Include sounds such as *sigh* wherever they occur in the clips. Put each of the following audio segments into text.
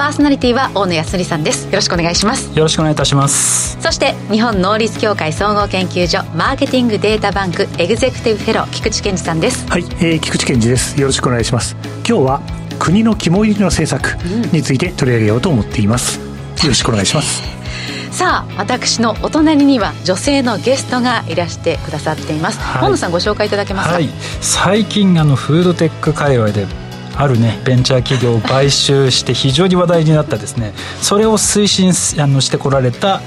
パーソナリティは大野康則さんです。よろしくお願いします。よろしくお願いいたします。そして日本能率協会総合研究所マーケティングデータバンクエグゼクティブフェロー菊池健二さんです。はい、えー、菊池健二です。よろしくお願いします。今日は国の肝入りの政策について取り上げようと思っています、よろしくお願いします。*laughs* さあ私のお隣には女性のゲストがいらしてくださっています、はい、本野さんご紹介いただけますか、はい、最近あのフードテック界隈であるねベンチャー企業を買収して非常に話題になったですね。それを推進あのしてこられた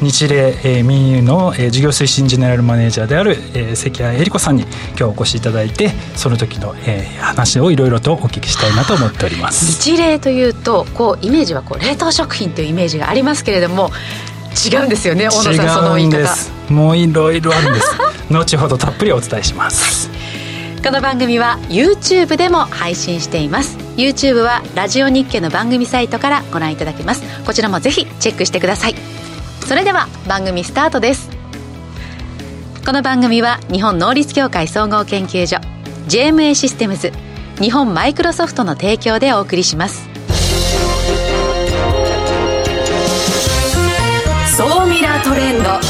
日霊、えー、民友の、えー、事業推進ジェネラルマネージャーである、えー、関谷恵理子さんに今日お越しいただいてその時の、えー、話をいろいろとお聞きしたいなと思っております。日霊というとこうイメージはこう冷凍食品というイメージがありますけれども違うんですよね小野さんその言い方。もういろいろあるんです。*laughs* 後ほどたっぷりお伝えしますこの番組は YouTube でも配信しています。YouTube はラジオ日経の番組サイトからご覧いただけます。こちらもぜひチェックしてください。それでは番組スタートです。この番組は日本能力協会総合研究所 JMA システムズ日本マイクロソフトの提供でお送りします。総ミラートレンド。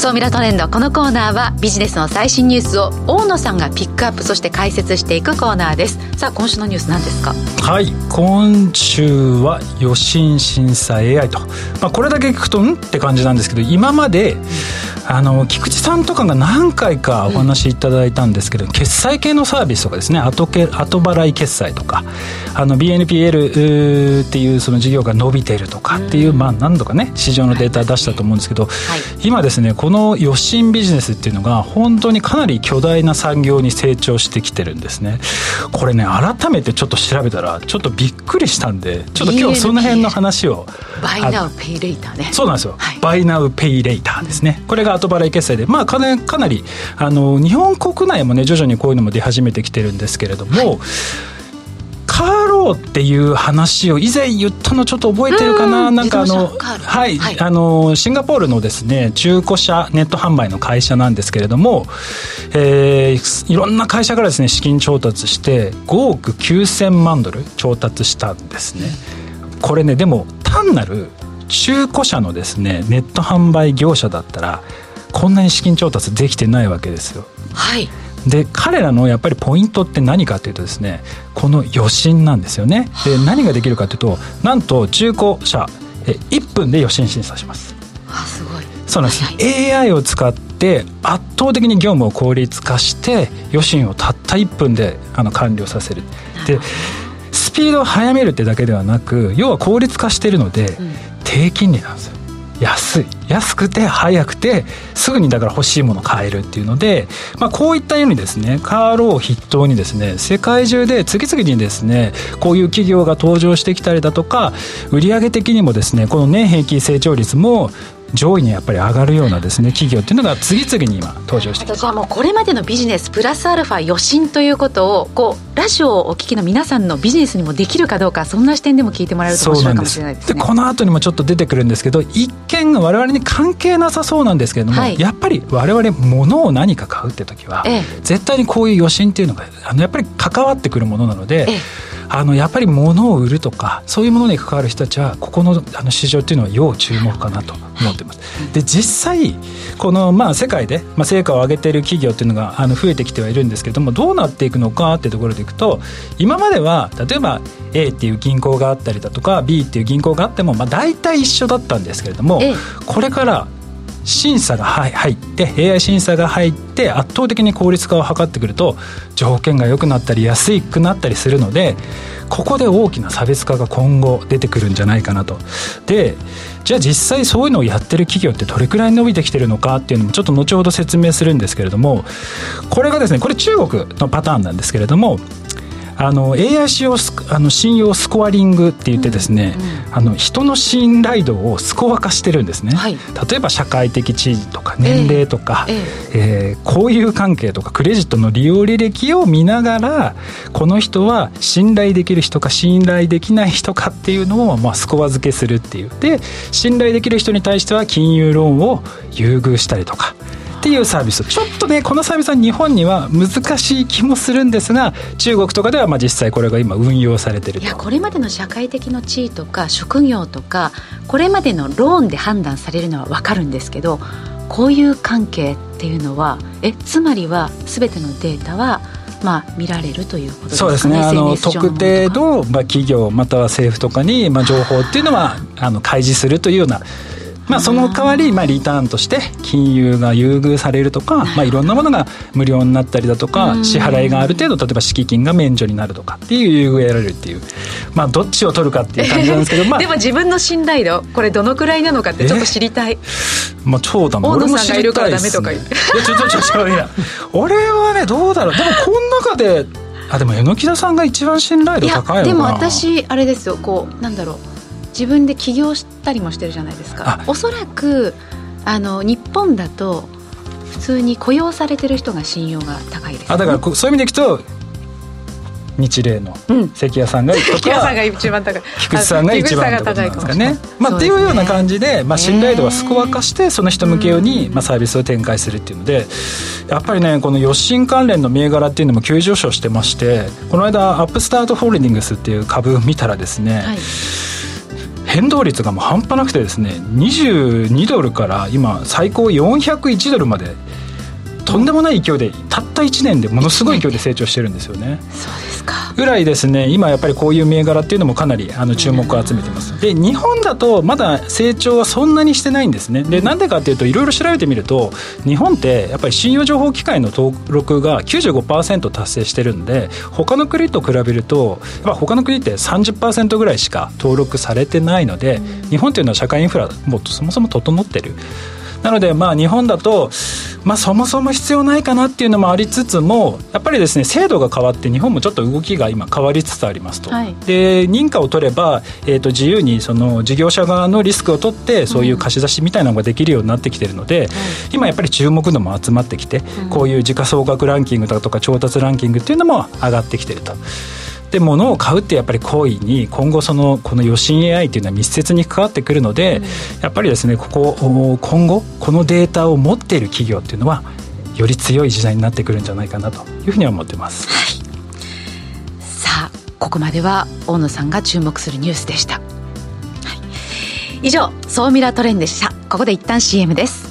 総ミラトレンドこのコーナーはビジネスの最新ニュースを大野さんがピックアップそして解説していくコーナーです。さあ今週のニュース何ですか？はい。今週は予診審査 AI と、まあ、これだけ聞くとん？って感じなんですけど今まで、うんあの菊池さんとかが何回かお話しいただいたんですけど、うん、決済系のサービスとかですね。後け後払い決済とかあの BNPL っていうその事業が伸びているとかっていう、うん、まあ何度かね市場のデータ出したと思うんですけど、はい、今ですねこの予診ビジネスっていうのが本当にかなり巨大な産業に成長してきてるんですね。これね改めてちょっと調べたらちょっとびっくりしたんでちょっと今日その辺の話をバイナウペイレイターね。そうなんですよ、はい、バイナウペイレイターですね。これが後払い決済で、まあ、かなかなりあの日本国内もね徐々にこういうのも出始めてきてるんですけれども、はいカーローっていう話を以前言ったのちょっと覚えてるかな？なんかあのはい、はい、あのシンガポールのですね中古車ネット販売の会社なんですけれども、えー、いろんな会社からですね資金調達して5億9000万ドル調達したんですね。これねでも単なる中古車のですねネット販売業者だったらこんなに資金調達できてないわけですよ。はいで彼らのやっぱりポイントって何かというとですねこの余震なんですよね。で何ができるかというとなんと中古車え1分で余震審査します。あすごい。そうなんです、はい、AI を使って圧倒的に業務を効率化して余震をたった1分であの完了させる。でスピードを速めるってだけではなく要は効率化しているので、うん、低金利なんですよ安い。安くて早くてすぐにだから欲しいもの買えるっていうので、まあ、こういったようにですねカーローを筆頭にですね世界中で次々にですねこういう企業が登場してきたりだとか売上的にもですねこの年平均成長率も上位にやっぱり上がるようなですね企業っていうのが次々に今登場してきて。じゃあもうこれまでのビジネスプラスアルファ余震ということをこうラジオをお聞きの皆さんのビジネスにもできるかどうかそんな視点でも聞いてもらえると面白いかもしれないです、ね、でこの後にもちょっと出てくるんですけど一見我々に関係なさそうなんですけれども、はい、やっぱり我々物を何か買うって時は、ええ、絶対にこういう余震っていうのがあのやっぱり関わってくるものなので、えあのやっぱり物を売るとかそういうものに関わる人たちはここのあの市場っていうのは要注目かなと思ってます。で実際このまあ世界でまあ成果を上げている企業っていうのがあの増えてきてはいるんですけどもどうなっていくのかっていうところでいくと今までは例えば A っていう銀行があったりだとか B っていう銀行があってもまあ大体一緒だったんですけれどもこれから審査が入って AI 審査が入って圧倒的に効率化を図ってくると条件が良くなったり安くなったりするのでここで大きな差別化が今後出てくるんじゃないかなと。でじゃあ実際そういうのをやってる企業ってどれくらい伸びてきてるのかっていうのもちょっと後ほど説明するんですけれどもこれがですねこれ中国のパターンなんですけれどもあの AI 使用あの信用スコアリングって言ってですね、うんうん、あの人の信頼度をスコア化してるんですね、はい、例えば社会的地位とか年齢とか、えー、えー、交友関係とかクレジットの利用履歴を見ながらこの人は信頼できる人か信頼できない人かっていうのを、まあ、スコア付けするっていう。で信頼できる人に対しては金融ローンを優遇したりとかっていうサービス。ちょっとねこのサービスは日本には難しい気もするんですが中国とかではまあ実際これが今運用されてるいやこれまでの社会的な地位とか職業とかこれまでのローンで判断されるのは分かるんですけどこういう関係っていうのはえつまりは全てのデータはまあ、見られるということですか、ね、そうですね。あの特定の、まあ、企業または政府とかに、まあ、情報っていうのはあの開示するというようなまあ、その代わり、まあ、リターンとして金融が優遇されるとか、まあ、いろんなものが無料になったりだとか支払いがある程度例えば敷金が免除になるとかっていう優遇を得られるっていう、まあ、どっちを取るかっていう感じなんですけど、*laughs* まあ、でも自分の信頼度これどのくらいなのかってちょっと知りたい。まあ、超だ大野さんがいるからダメとか言って。いやちょちょちょちょいや俺はねどうだろうでもこの中であでも榎田さんが一番信頼度高いのかなでも私あれですよこうなんだろう自分で起業したりもしてるじゃないですか。おそらくあの日本だと普通に雇用されてる人が信用が高いです、ね、あだからそういう意味でいくと日例の関谷さんが関谷さんが一番高い。菊池さんが一番高いですかね、まあ、っていうような感じで、まあ、信頼度はスコア化してその人向け用に、まあ、サービスを展開するっていうのでやっぱりねこの余震関連の銘柄っていうのも急上昇してましてこの間アップスタートホールディングスっていう株を見たらですね、はい変動率がもう半端なくてですね22ドルから今最高401ドルまでとんでもない勢いでたった1年でものすごい勢いで成長してるんですよね。そうですぐらいですね。今やっぱりこういう銘柄っていうのもかなりあの注目を集めてます。で日本だとまだ成長はそんなにしてないんですね。でなんでかっていうといろいろ調べてみると日本ってやっぱり信用情報機関の登録が95%達成してるんで他の国と比べるとやっぱ他の国って30%ぐらいしか登録されてないので日本っていうのは社会インフラもっとそもそも整ってる。なのでまあ日本だと、まあ、そもそも必要ないかなっていうのもありつつもやっぱりですね制度が変わって日本もちょっと動きが今変わりつつありますと、はい、で認可を取れば、えー、と自由にその事業者側のリスクを取ってそういう貸し出しみたいなのができるようになってきてるので、うん、今やっぱり注目度も集まってきて、うん、こういう時価総額ランキングだとか調達ランキングっていうのも上がってきてると。で物を買うってやっぱり行為に今後そのこの余震 AI っていうのは密接に関わってくるので、うん、やっぱりですねここ今後このデータを持っている企業っていうのはより強い時代になってくるんじゃないかなというふうには思ってます、はい、さあここまでは大野さんが注目するニュースでした、はい、以上総ミラトレンでした。ここで一旦 CM です。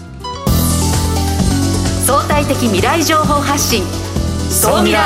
相対的未来情報発信。総ミラ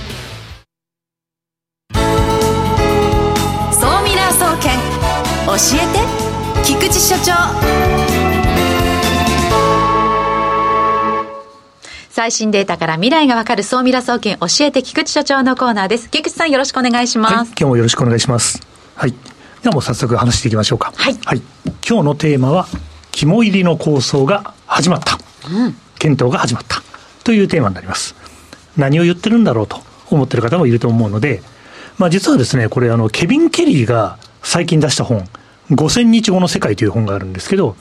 えて菊池所長。最新データから未来がわかる総ミラ総研教えて菊池所長のコーナーです。菊池さんよろしくお願いします、はい、今日もよろしくお願いします。はい。ではもう早速話していきましょうか。はい、はい、今日のテーマは肝入りの構想が始まった、うん、検討が始まった。というテーマになります。何を言ってるんだろうと思ってる方もいると思うのでまあ実はですねこれあのケビン・ケリーが最近出した本5000日後の世界という本があるんですけど、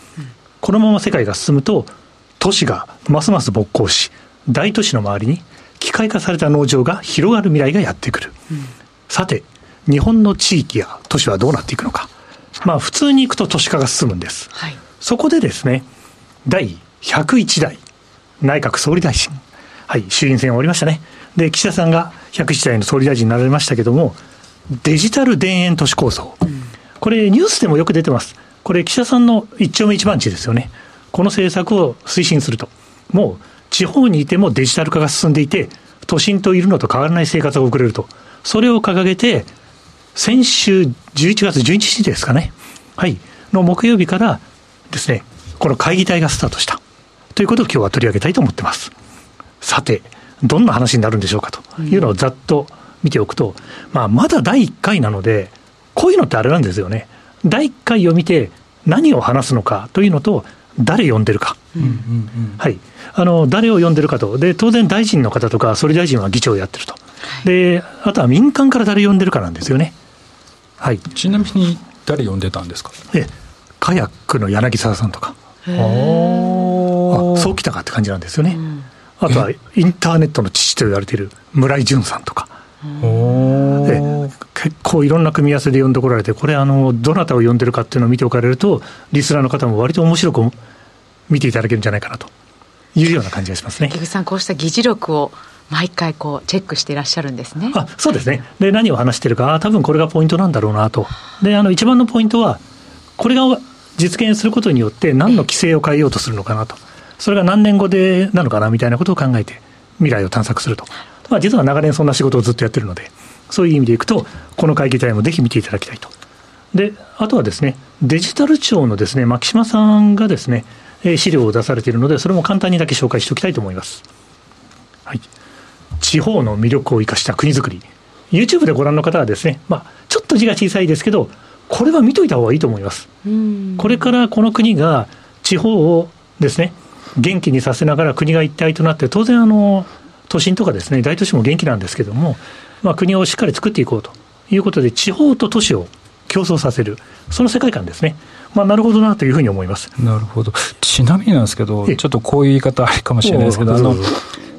このまま世界が進むと、都市がますます勃興し、大都市の周りに機械化された農場が広がる未来がやってくる。うん、さて、日本の地域や都市はどうなっていくのか。まあ普通に行くと都市化が進むんです。はい、そこでですね、第101代内閣総理大臣。はい、衆院選終わりましたね。で、岸田さんが101代の総理大臣になられましたけども、デジタル田園都市構想。うんこれ、ニュースでもよく出てます。これ、岸田さんの一丁目一番地ですよね。この政策を推進すると。もう、地方にいてもデジタル化が進んでいて、都心といるのと変わらない生活が送れると。それを掲げて、先週11月11日ですかね。はい。の木曜日からですね、この会議体がスタートした。ということを今日は取り上げたいと思ってます。さて、どんな話になるんでしょうかというのをざっと見ておくと、まあ、まだ第1回なので、こういうのってあれなんですよね。第1回を見て何を話すのかというのと、誰呼んでるか。はい。あの、誰を呼んでるかと。で、当然大臣の方とか、総理大臣は議長をやってると。で、あとは民間から誰呼んでるかなんですよね。はい。ちなみに誰呼んでたんですか？え、カヤックの柳沢さんとか。あそうきたかって感じなんですよね。あとはインターネットの父と言われている村井淳さんとか。結構いろんな組み合わせで呼んでこられて、これあの、どなたを呼んでるかっていうのを見ておかれると、リスナーの方も割と面白く見ていただけるんじゃないかなというような感じがしますね。木さん、こうした議事録を毎回こうチェックしていらっしゃるんですね。あそうですね。で、何を話してるか、多分これがポイントなんだろうなと。で、あの、一番のポイントは、これが実現することによって何の規制を変えようとするのかなと。それが何年後でなのかなみたいなことを考えて、未来を探索すると。まあ、実は長年そんな仕事をずっとやってるので、そういう意味でいくと、この会議体もぜひ見ていただきたいと。で、あとはですね、デジタル庁のですね、牧島さんがですね、資料を出されているので、それも簡単にだけ紹介しておきたいと思います。はい。地方の魅力を生かした国づくり。YouTube でご覧の方はですね、まあ、ちょっと字が小さいですけど、これは見といた方がいいと思います。これからこの国が地方をですね、元気にさせながら国が一体となって、当然あの、都心とかですね、大都市も元気なんですけども、まあ、国をしっかり作っていこうということで、地方と都市を競争させる、その世界観ですね。まあ、なるほどなというふうに思います。なるほど。ちなみになんですけど、ちょっとこういう言い方ありかもしれないですけど、あの、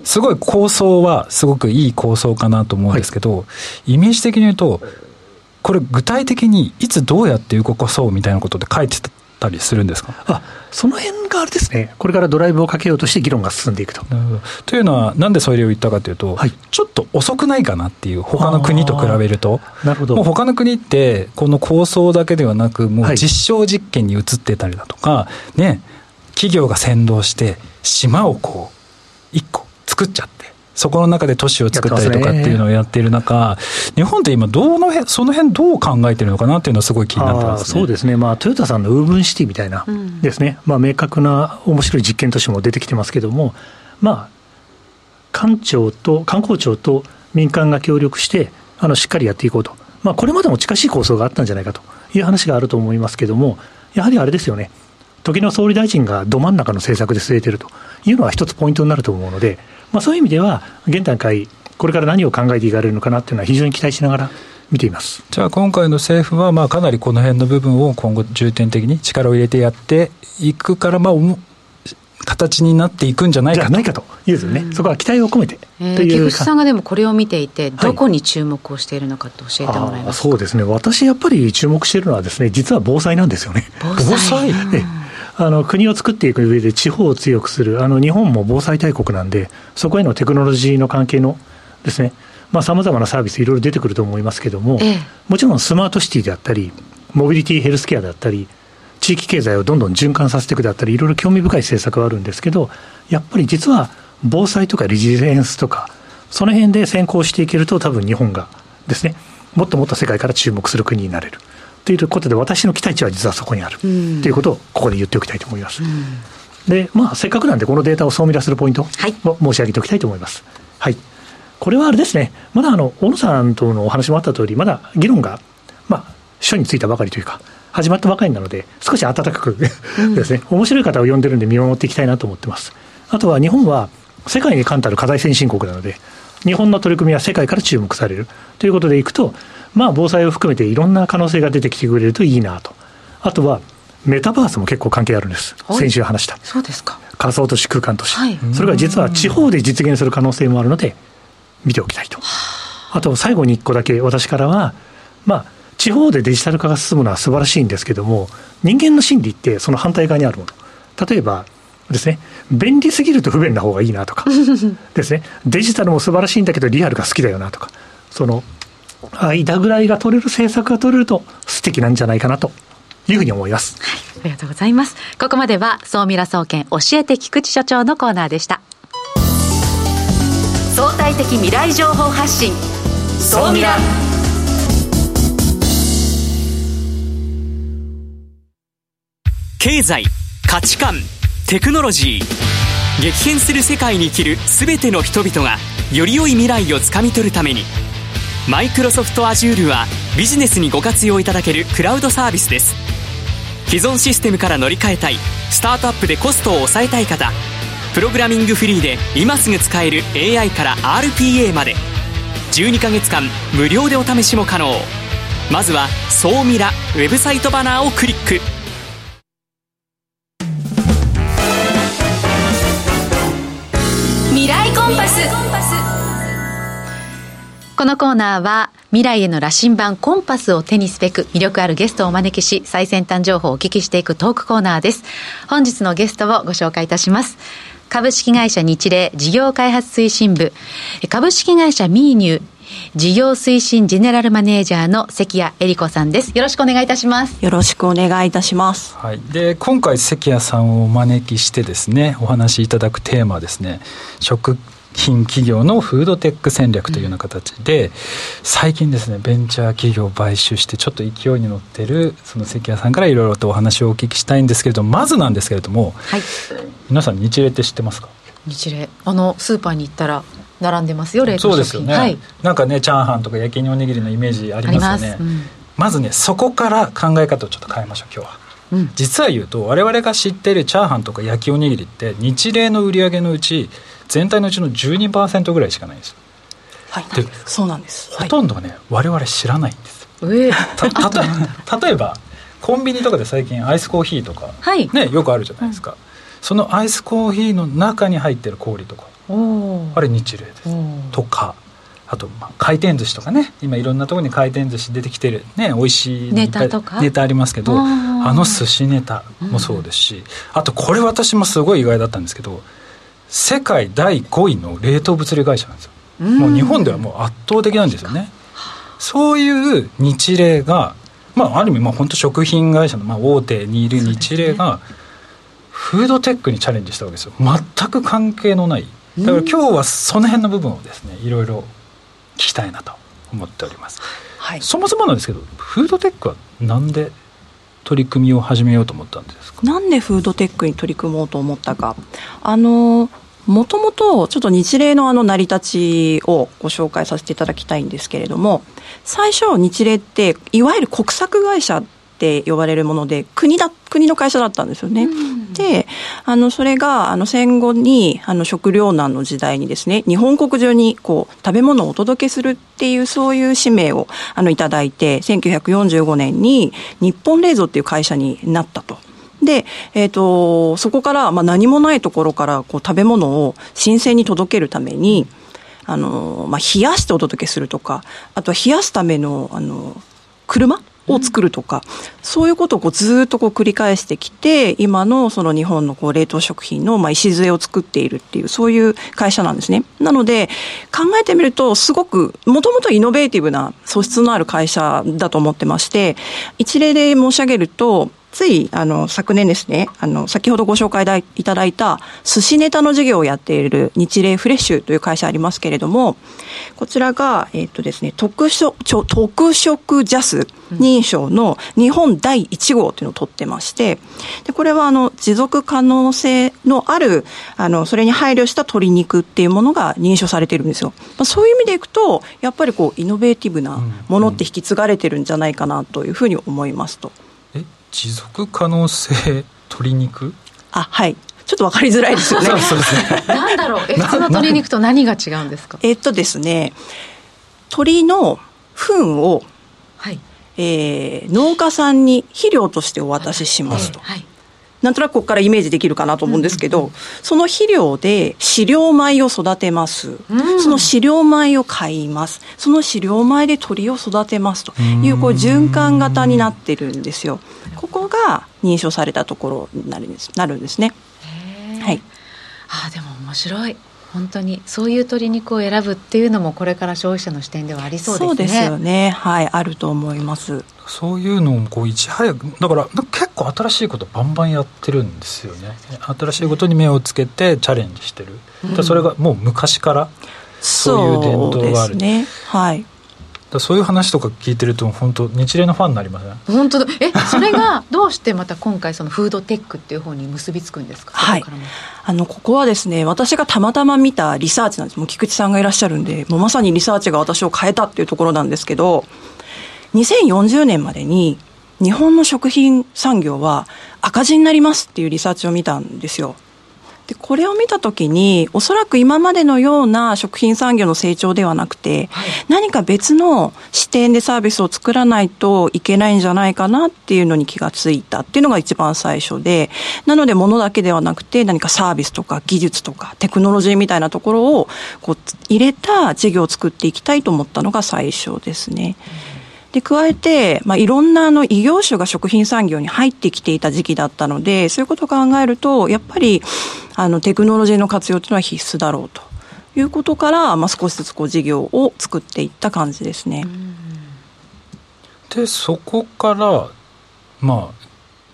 すごい構想はすごくいい構想かなと思うんですけど、はい、イメージ的に言うと、これ具体的にいつどうやって動かそうみたいなことで書いてたりするんですか？あその辺があれですね、これからドライブをかけようとして議論が進んでいくと。というのは、なんでそれを言ったかというと、はい、ちょっと遅くないかなっていう、他の国と比べると。なるほど。もう他の国って、この構想だけではなく、もう実証実験に移ってたりだとか、はい、ね、企業が先導して、島をこう、一個作っちゃって。そこの中で都市を作ったりとかっていうのをやっている中、日本って今どうの辺、その辺どう考えてるのかなっていうのはすごい気になってます、ね、そうですね、まあ、トヨタさんのウーブンシティみたいなですね、うん、まあ、明確な面白い実験としても出てきてますけども、まあ、官庁と、観光庁と民間が協力して、あのしっかりやっていこうと、まあ、これまでも近しい構想があったんじゃないかという話があると思いますけども、やはりあれですよね、時の総理大臣がど真ん中の政策で据えてるというのは一つポイントになると思うので、まあ、そういう意味では、現段階、これから何を考えていかれるのかなっていうのは、非常に期待しながら見ています。じゃあ、今回の政府は、まあ、かなりこの辺の部分を今後、重点的に力を入れてやっていくから、まあ、形になっていくんじゃないかと。ないかというですね、うん、そこは期待を込めてえー、木口さんがでもこれを見ていて、どこに注目をしているのかと教えてもらえますか、はい、そうですね、私やっぱり注目しているのはですね、実は防災なんですよね。防災、防災あの国を作っていく上で地方を強くする、あの日本も防災大国なんで、そこへのテクノロジーの関係のですね、さまざ、まなサービス、いろいろ出てくると思いますけれども、ええ、もちろんスマートシティであったり、モビリティヘルスケアであったり、地域経済をどんどん循環させていくであったり、いろいろ興味深い政策はあるんですけど、やっぱり実は防災とかリジリエンスとか、その辺で先行していけると、多分日本がですね、もっともっと世界から注目する国になれる。ということで、私の期待値は実はそこにある、ということをここで言っておきたいと思います。で、まあ、せっかくなんで、このデータを総ミラするポイントを申し上げておきたいと思います。はい、これはあれですね、まだあの、小野さんとのお話もあった通り、まだ議論が、まあ、書についたばかりというか、始まったばかりなので、少し温かくですね、面白い方を呼んでるんで見守っていきたいなと思ってます。あとは日本は世界に冠たる課題先進国なので、日本の取り組みは世界から注目される。ということでいくと、まあ、防災を含めていろんな可能性が出てきてくれるといいなと。あとは、メタバースも結構関係あるんです。先週話した。そうですか。仮想都市空間都市。はい、それが実は地方で実現する可能性もあるので、見ておきたいと。あと、最後に一個だけ私からは、まあ、地方でデジタル化が進むのは素晴らしいんですけども、人間の心理ってその反対側にあるもの。例えばですね、便利すぎると不便な方がいいなとか、*laughs* ですね、デジタルも素晴らしいんだけどリアルが好きだよなとか、その間ぐらいが取れる政策が取れると素敵なんじゃないかなというふうに思います。はい、ありがとうございます。ここまでは、総ミラ総研教えて菊池所長のコーナーでした。相対的未来情報発信総ミラ経済価値観テクノロジー激変する世界に生きる全ての人々がより良い未来をつかみ取るためにマイクロソフト Azure はビジネスにご活用いただけるクラウドサービスです。既存システムから乗り換えたいスタートアップでコストを抑えたい方プログラミングフリーで今すぐ使える AI から RPA まで。12ヶ月間無料でお試しも可能。まずは「総ミラ」ウェブサイトバナーをクリック。このコーナーは未来への羅針盤コンパスを手にすべく魅力あるゲストをお招きし最先端情報をお聞きしていくトークコーナーです。本日のゲストをご紹介いたします。株式会社日例事業開発推進部。株式会社ミーニュー。事業推進ジェネラルマネージャーの関谷恵理子さんです。よろしくお願いいたします。よろしくお願いいたします。はい。で、今回関谷さんをお招きしてですね、お話しいただくテーマはですね、食品企業のフードテック戦略というような形で、うん、最近ですねベンチャー企業を買収してちょっと勢いに乗ってるその関谷さんからいろいろとお話をお聞きしたいんですけれどもまずなんですけれども、はい、皆さん日例って知ってますか？日例あのスーパーに行ったら並んでますよ冷凍そうですよね、はい、なんかねチャーハンとか焼きおにぎりのイメージありますよね、うん、まずねそこから考え方をちょっと変えましょう今日は、うん、実は言うと我々が知っているチャーハンとか焼きおにぎりって日例の売り上げのうち全体のうちの12%ぐらいしかないんです。はい。でそうなんです。ほとんどがね、我々知らないんです、えー、例えばコンビニとかで最近アイスコーヒーとか、はい、ね、よくあるじゃないですか、うん、そのアイスコーヒーの中に入ってる氷とかあれ日例です。とかあと、まあ、回転寿司とかね。今いろんなところに回転寿司出てきてる。ね美味しいネタとか？ネタありますけどあの寿司ネタもそうですし、うん、あとこれ私もすごい意外だったんですけど世界第5位の冷凍物流会社なんですよ、もう日本ではもう圧倒的なんですよね。そういう日例がまあある意味まあ本当食品会社のまあ大手にいる日例が、フードテックにチャレンジしたわけですよ。全く関係のないだから今日はその辺の部分をですねいろいろ聞きたいなと思っております、はい、そもそもなんですけどフードテックはなんで取り組みを始めようと思ったんですか？なんでフードテックに取り組もうと思ったか。あのもともとちょっと日例のあの成り立ちをご紹介させていただきたいんですけれども最初日例っていわゆる国策会社って呼ばれるもので国だ国の会社だったんですよね。であのそれがあの戦後にあの食糧難の時代にですね日本国中にこう食べ物をお届けするっていうそういう使命をあのいただいて1945年に日本冷蔵っていう会社になったと。で、えーと、そこから、まあ、何もないところからこう食べ物を新鮮に届けるためにあの、まあ、冷やしてお届けするとかあとは冷やすためのあの車を作るとか、そういうことをこうずっとこう繰り返してきて、今のその日本のこう冷凍食品のまあ礎を作っているっていう、そういう会社なんですね。なので、考えてみると、すごく、もともとイノベーティブな素質のある会社だと思ってまして、一例で申し上げると、つい、あの、昨年ですね、あの、先ほどご紹介いただいた、寿司ネタの事業をやっている日霊フレッシュという会社ありますけれども、こちらが、えっ、とですね、特色、特色ジャス認証の日本第1号というのを取ってまして、で、これは、あの、持続可能性のある、あの、それに配慮した鶏肉っていうものが認証されているんですよ。まあ、そういう意味でいくと、やっぱりこう、イノベーティブなものって引き継がれてるんじゃないかなというふうに思いますと。持続可能性鶏肉？あはい。ちょっと分かりづらいですよね。*laughs* *laughs* なんだろう、え普通の鶏肉と何が違うんですか？えっとですね、鶏の糞を、はい、えー、農家さんに肥料としてお渡ししますと。はい、なんとなくここからイメージできるかなと思うんですけど、うんその肥料で飼料米を育てます、うん、その飼料米を買います。その飼料米で鳥を育てますというこう循環型になってるんですよ。ここが認証されたところになるんです。なるんですね。はい、あでも面白い本当にそういう鶏肉を選ぶっていうのもこれから消費者の視点ではありそうですね。そうですよね。はい、あると思います。そういうのをこういち早くだから結構新しいことバンバンやってるんですよね。新しいことに目をつけてチャレンジしてる。うん、それがもう昔からそういう伝統がある。ね、はい。そういう話とか聞いてると本当日例のファンになりますね本当だ。えそれが *laughs* どうしてまた今回そのフードテックっていう方に結びつくんですか？はい。あのここはですね私がたまたま見たリサーチなんです。もう菊池さんがいらっしゃるんでもうまさにリサーチが私を変えたっていうところなんですけど2040年までに日本の食品産業は赤字になりますっていうリサーチを見たんですよでこれを見たときにおそらく今までのような食品産業の成長ではなくて、はい、何か別の視点でサービスを作らないといけないんじゃないかなっていうのに気がついたっていうのが一番最初でなので物だけではなくて何かサービスとか技術とかテクノロジーみたいなところをこう入れた事業を作っていきたいと思ったのが最初ですね。うんで、加えて、まあ、いろんなあの異業種が食品産業に入ってきていた時期だったので、そういうことを考えると、やっぱり、あの、テクノロジーの活用というのは必須だろうということから、まあ、少しずつこう事業を作っていった感じですね。で、そこから、まあ、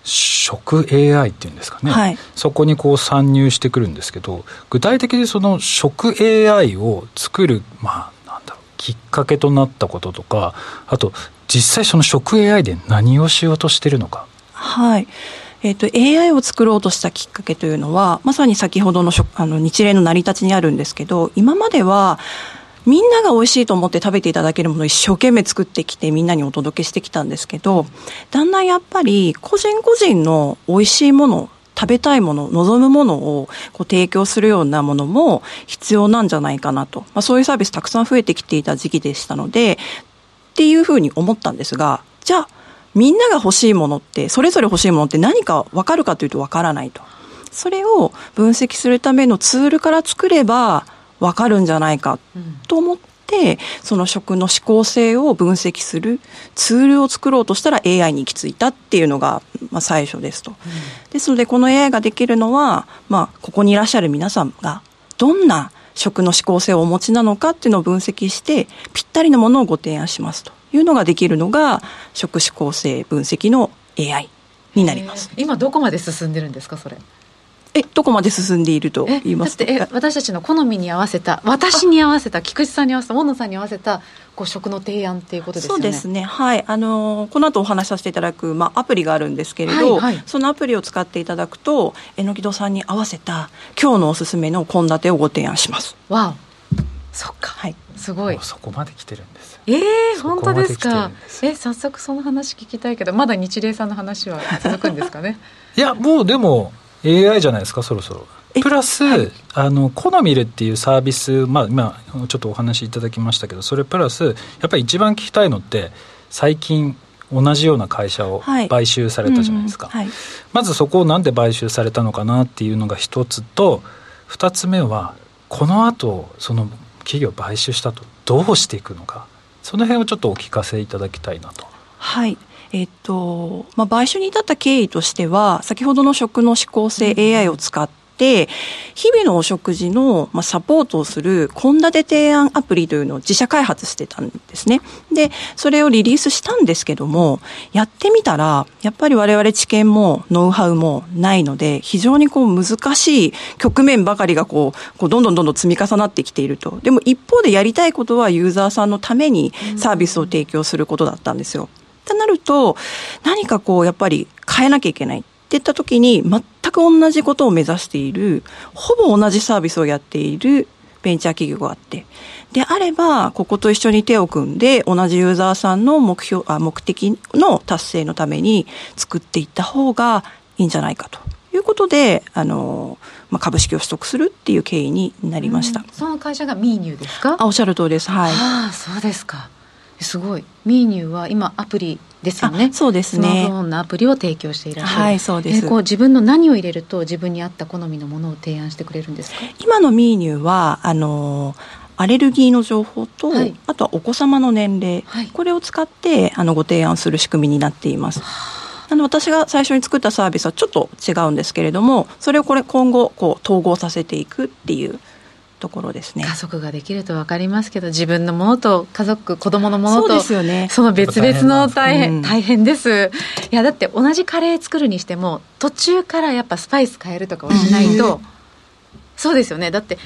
食 AI っていうんですかね、はい、そこにこう参入してくるんですけど具体的にその食 AI を作る、まあ、きっかけとなったこととかあと実際その食 AI で何をしようとしてるのか。はいえーと、AI を作ろうとしたきっかけというのはまさに先ほどのあの日例の成り立ちにあるんですけど今まではみんなが美味しいと思って食べていただけるものを一生懸命作ってきてみんなにお届けしてきたんですけどだんだんやっぱり個人個人の美味しいもの食べたいもの、望むものをこう提供するようなものも必要なんじゃないかなと。まあ、そういうサービスたくさん増えてきていた時期でしたので、っていうふうに思ったんですが、じゃあ、みんなが欲しいものって、それぞれ欲しいものって何か分かるかというと分からないと。それを分析するためのツールから作れば分かるんじゃないかと思って、てその食の指向性を分析するツールを作ろうとしたら AI に行き着いたっていうのが、まあ、最初ですと、うん、ですのでこの AI ができるのは、まあ、ここにいらっしゃる皆さんがどんな食の指向性をお持ちなのかっていうのを分析してぴったりのものをご提案しますというのができるのが食指向性分析の AI になります。今どこまで進んでるんですかそれ。えどこまで進んでいると言いますか？え私たちの好みに合わせた私に合わせた菊池さんに合わせた大野さんに合わせたこう食の提案っていうことですよね？そうですね。はい。あのこの後お話しさせていただく、まあ、アプリがあるんですけれど、はいはい、そのアプリを使っていただくとえのきどさんに合わせた今日のおすすめの献立をご提案します。わお。そっか。はい。すごい。そこまで来てるんです。ええー、本当ですか？え早速その話聞きたいけどまだ日霊さんの話は続くんですかね？*laughs* いやもうでも AI じゃないですかそろそろ。プラス、はい、あのコミルっていうサービス、まあ、今ちょっとお話しいただきましたけどそれプラスやっぱり一番聞きたいのって最近同じような会社を買収されたじゃないですか、はいうんはい、まずそこをなんで買収されたのかなっていうのが一つと二つ目はこの後その企業を買収したとどうしていくのか。その辺をちょっとお聞かせいただきたいなと。はいえっと、まあ、買収に至った経緯としては、先ほどの食の指向性 AI を使って、日々のお食事の、まあ、サポートをする献立提案アプリというのを自社開発してたんですね。で、それをリリースしたんですけども、やってみたら、やっぱり我々知見もノウハウもないので、非常にこう難しい局面ばかりがこう、こうどんどんどんどん積み重なってきていると。でも一方でやりたいことはユーザーさんのためにサービスを提供することだったんですよ。ってなると、何かこう、やっぱり変えなきゃいけないって言った時に、全く同じことを目指している、ほぼ同じサービスをやっているベンチャー企業があって、であれば、ここと一緒に手を組んで、同じユーザーさんの目標、あ目的の達成のために作っていった方がいいんじゃないかということで、あの、まあ、株式を取得するっていう経緯になりました。その会社がミーニューですか？あ、おっしゃる通りです。はい。ああ、そうですか。すごい。ミーニューは今アプリですよね。そうですね。スマートフォンのアプリを提供していらっしゃる。はいそうです、こう自分の何を入れると自分に合った好みのものを提案してくれるんですか？今のミーニューはあのアレルギーの情報と、はい、あとはお子様の年齢、はい、これを使ってあのご提案する仕組みになっています。あ。の私が最初に作ったサービスはちょっと違うんですけれどもそれをこれ今後こう統合させていくっていうところですね。家族ができると分かりますけど自分のものと家族子供のものとそうですよ、ね、その別々の大変大変です、いやだって同じカレー作るにしても途中からやっぱスパイス変えるとかはしないと、そうですよね。だって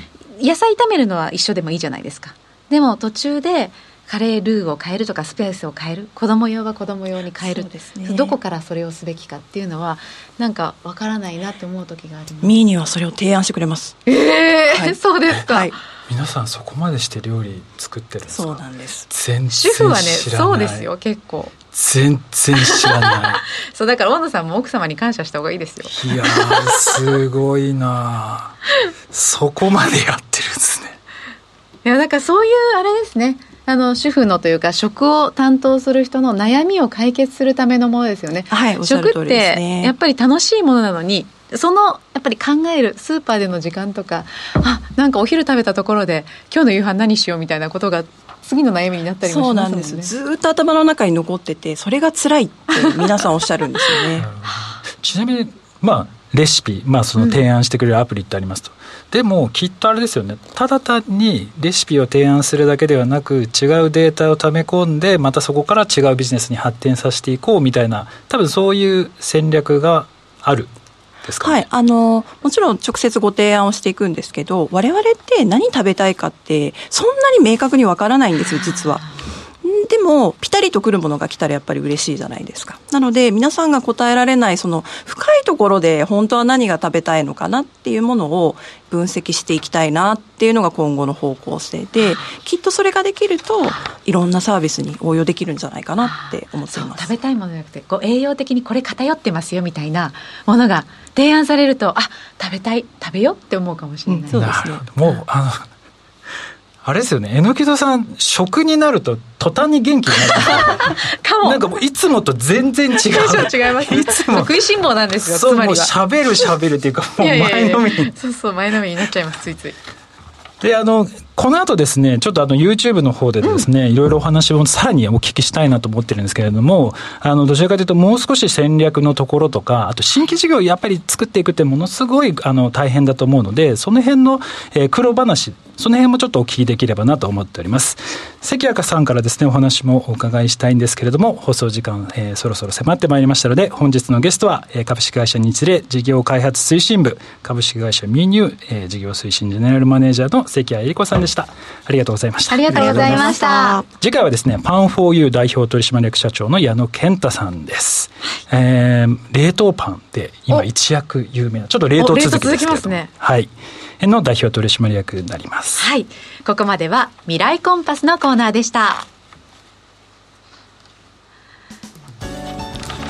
野菜炒めるのは一緒でもいいじゃないですか。でも途中でカレールーを変えるとかスペースを変える子供用は子供用に変える、ね、どこからそれをすべきかっていうのはなんかわからないなって思う時があります。ミーにはそれを提案してくれます。ええーはい、*laughs* そうですか、はい、皆さんそこまでして料理作ってるんですか？そうなんです。全然主婦はねそうですよ結構。全然知らない。*laughs* そうだから大野さんも奥様に感謝した方がいいですよ。いやすごいなそこまでやってるんですね。いやだからそういうあれですねあの主婦のというか食を担当する人の悩みを解決するためのものですよね。はい、食ってやっぱり楽しいものなのにそのやっぱり考えるスーパーでの時間とかあなんかお昼食べたところで今日の夕飯何しようみたいなことが次の悩みになったりもしますもんね。そうなんです。ずっと頭の中に残っててそれが辛いって皆さん *laughs* おっしゃるんですよね。*laughs* ちなみにまあレシピ、まあ、その提案してくれるアプリってありますと、うん、でもきっとあれですよね。ただ単にレシピを提案するだけではなく違うデータを溜め込んでまたそこから違うビジネスに発展させていこうみたいな多分そういう戦略がある、ね、はい、あのもちろん直接ご提案をしていくんですけど我々って何食べたいかってそんなに明確にわからないんですよ実は。でも、ピタリとくるものが来たらやっぱり嬉しいじゃないですか。なので、皆さんが答えられない、その深いところで本当は何が食べたいのかなっていうものを分析していきたいなっていうのが今後の方向性で、きっとそれができると、いろんなサービスに応用できるんじゃないかなって思っています。食べたいものじゃなくて、こう栄養的にこれ偏ってますよみたいなものが提案されると、あ、食べたい、食べようって思うかもしれない。うん、そうですね。もう、あの、あれですよね、榎木戸さん、食になると、途端に元気になる。*laughs* かも。なんかもう、いつもと全然違う。違います、いつも。食いしん坊なんですよ、そう、もう喋る喋るっていうか、もう前のめりそうそう、前のめりになっちゃいます、ついつい。で、あの、この後ですね、ちょっとあの YouTube の方でですね、いろいろお話をさらにお聞きしたいなと思ってるんですけれども、あの、どちらかというともう少し戦略のところとか、あと新規事業をやっぱり作っていくってものすごいあの大変だと思うので、その辺の、えー、苦労話、その辺もちょっとお聞きできればなと思っております。関谷さんからですね、お話もお伺いしたいんですけれども、放送時間、えー、そろそろ迫ってまいりましたので、本日のゲストは、えー、株式会社日例事業開発推進部、株式会社ミーニュー、えー、事業推進ジェネラルマネージャーの関谷恵理子さんでした。ありがとうございました。ありがとうございました。次回はですね、パンフォーユー代表取締役社長の矢野健太さんです。えー、冷凍パンで今一躍有名な、ちょっと冷凍続きですけど、ね、はい。の代表取締役になります。はい。ここまでは未来コンパスのコーナーでした。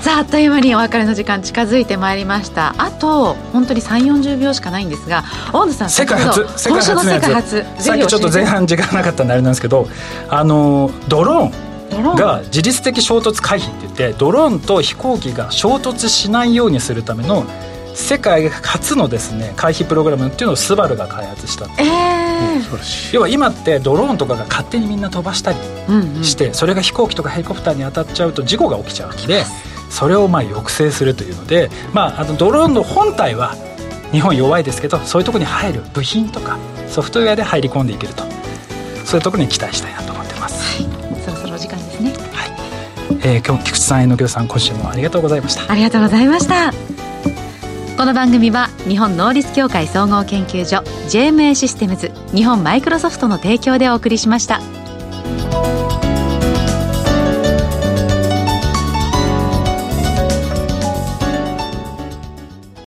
さああっという間にお別れの時間近づいてまいりました。あと本当に3 4 0秒しかないんですが大野さん世界初世界初のやつ。さっきちょっと前半時間なかったんであれなんですけどあのドローン。が自律的衝突回避って言ってドローンと飛行機が衝突しないようにするための世界初のですね回避プログラムっていうのをスバルが開発した。えー、要は今ってドローンとかが勝手にみんな飛ばしたりして、うんうん、それが飛行機とかヘリコプターに当たっちゃうと事故が起きちゃうんでそれをまあ抑制するというので、まあ、あのドローンの本体は日本弱いですけどそういうところに入る部品とかソフトウェアで入り込んでいけると。そういうところに期待したいなと思ってます、はい、そろそろお時間ですね。はい、えー、今日菊池さん榎木さん今週もありがとうございました。ありがとうございました。この番組は日本能力協会総合研究所 JMA システムズ日本マイクロソフトの提供でお送りしました。